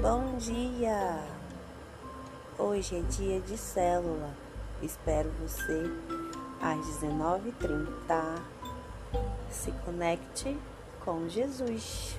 Bom dia! Hoje é dia de célula. Espero você às 19h30. Se conecte com Jesus.